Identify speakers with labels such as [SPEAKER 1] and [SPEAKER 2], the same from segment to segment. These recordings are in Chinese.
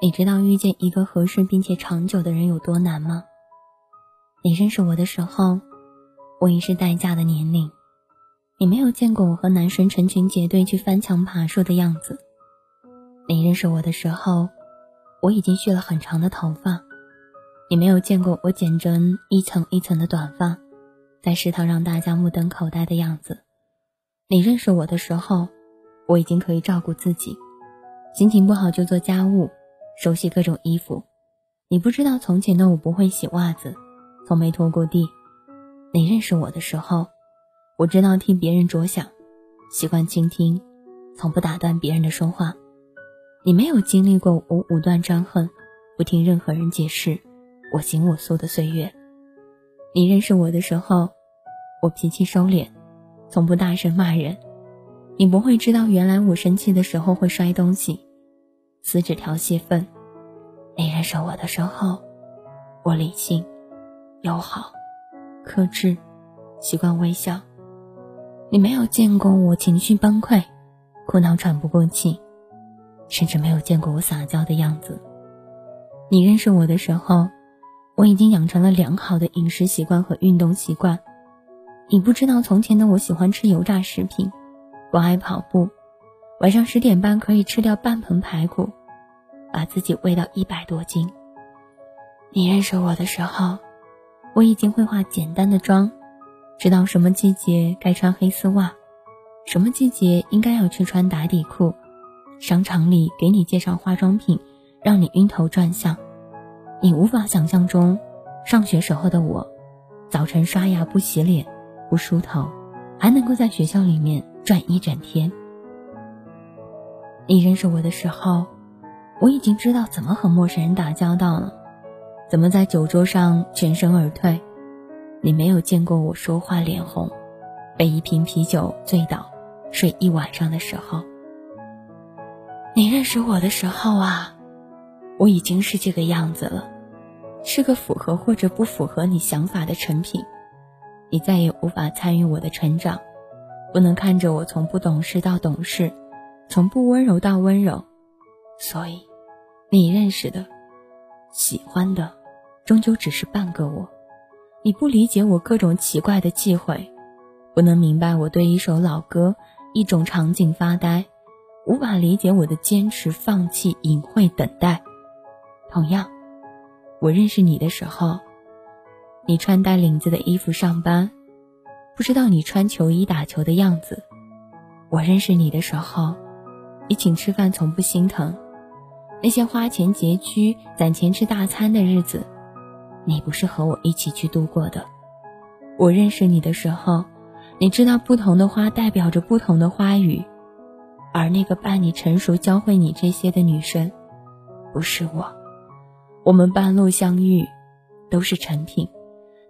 [SPEAKER 1] 你知道遇见一个合适并且长久的人有多难吗？你认识我的时候，我已是待嫁的年龄。你没有见过我和男神成群结队去翻墙爬树的样子。你认识我的时候，我已经蓄了很长的头发。你没有见过我剪成一层一层的短发，在食堂让大家目瞪口呆的样子。你认识我的时候，我已经可以照顾自己，心情不好就做家务。熟悉各种衣服，你不知道从前的我不会洗袜子，从没拖过地。你认识我的时候，我知道替别人着想，习惯倾听，从不打断别人的说话。你没有经历过我武断专横，不听任何人解释，我行我素的岁月。你认识我的时候，我脾气收敛，从不大声骂人。你不会知道，原来我生气的时候会摔东西。撕纸条泄愤，你认识我的时候，我理性、友好、克制，习惯微笑。你没有见过我情绪崩溃、哭闹喘不过气，甚至没有见过我撒娇的样子。你认识我的时候，我已经养成了良好的饮食习惯和运动习惯。你不知道从前的我喜欢吃油炸食品，不爱跑步。晚上十点半可以吃掉半盆排骨，把自己喂到一百多斤。你认识我的时候，我已经会化简单的妆，知道什么季节该穿黑丝袜，什么季节应该要去穿打底裤。商场里给你介绍化妆品，让你晕头转向。你无法想象中，上学时候的我，早晨刷牙不洗脸，不梳头，还能够在学校里面转一整天。你认识我的时候，我已经知道怎么和陌生人打交道了，怎么在酒桌上全身而退。你没有见过我说话脸红，被一瓶啤酒醉倒，睡一晚上的时候。你认识我的时候啊，我已经是这个样子了，是个符合或者不符合你想法的成品。你再也无法参与我的成长，不能看着我从不懂事到懂事。从不温柔到温柔，所以，你认识的、喜欢的，终究只是半个我。你不理解我各种奇怪的忌讳，不能明白我对一首老歌、一种场景发呆，无法理解我的坚持、放弃、隐晦、等待。同样，我认识你的时候，你穿戴领子的衣服上班，不知道你穿球衣打球的样子。我认识你的时候。你请吃饭从不心疼，那些花钱拮据、攒钱吃大餐的日子，你不是和我一起去度过的。我认识你的时候，你知道不同的花代表着不同的花语，而那个伴你成熟、教会你这些的女生，不是我。我们半路相遇，都是成品。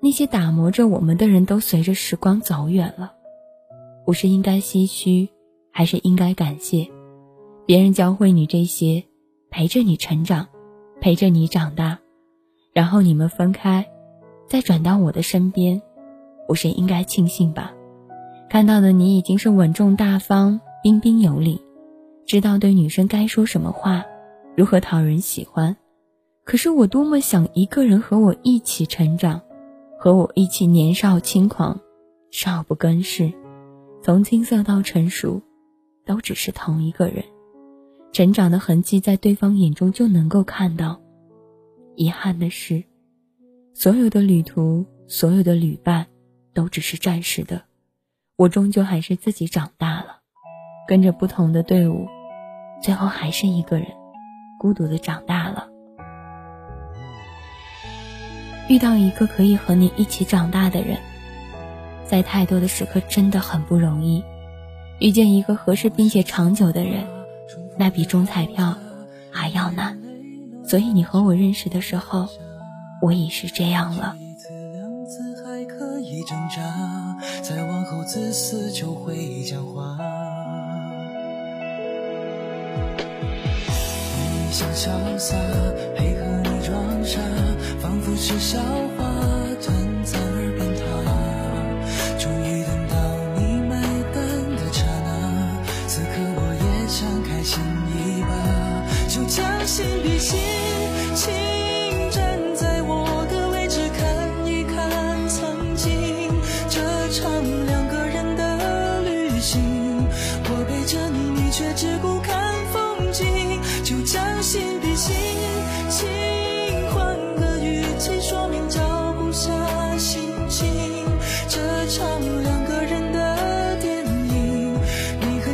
[SPEAKER 1] 那些打磨着我们的人都随着时光走远了。我是应该唏嘘，还是应该感谢？别人教会你这些，陪着你成长，陪着你长大，然后你们分开，再转到我的身边，我是应该庆幸吧？看到的你已经是稳重大方、彬彬有礼，知道对女生该说什么话，如何讨人喜欢。可是我多么想一个人和我一起成长，和我一起年少轻狂，少不更事，从青涩到成熟，都只是同一个人。成长的痕迹在对方眼中就能够看到。遗憾的是，所有的旅途，所有的旅伴，都只是暂时的。我终究还是自己长大了，跟着不同的队伍，最后还是一个人，孤独的长大遇到一个可以和你一起长大的人，在太多的时刻真的很不容易。遇见一个合适并且长久的人。那比中彩票还要难，所以你和我认识的时候，我已是这样了。再往后自私就会讲话。你想潇洒，配合仿佛是笑话，短暂而变塌。终于等到你买单的刹那，此刻我也想开心。
[SPEAKER 2] 一把，就将心比心，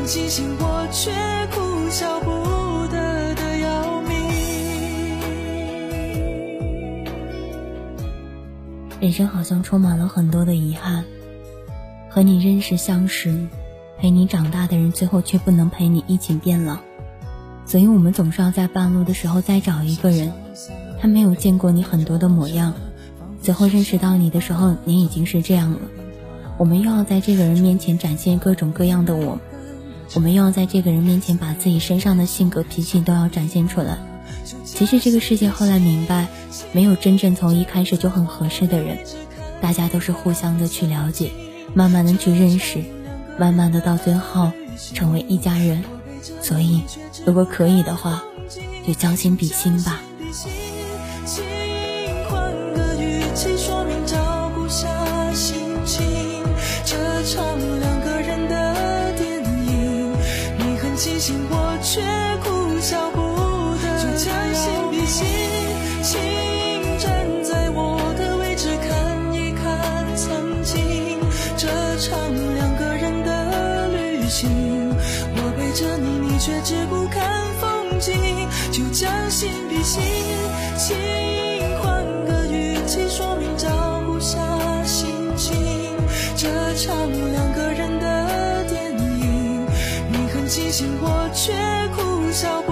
[SPEAKER 2] 你很清醒，我却哭笑不得的要命。
[SPEAKER 1] 人生好像充满了很多的遗憾，和你认识相识。陪你长大的人，最后却不能陪你一起变老，所以我们总是要在半路的时候再找一个人，他没有见过你很多的模样，最后认识到你的时候，你已经是这样了。我们又要在这个人面前展现各种各样的我，我们又要在这个人面前把自己身上的性格脾气都要展现出来。其实这个世界后来明白，没有真正从一开始就很合适的人，大家都是互相的去了解，慢慢的去认识。慢慢的到最后成为一家人，所以如果可以的话，就将心比心吧。
[SPEAKER 2] 唱两个人的电影，你很清醒，我却哭笑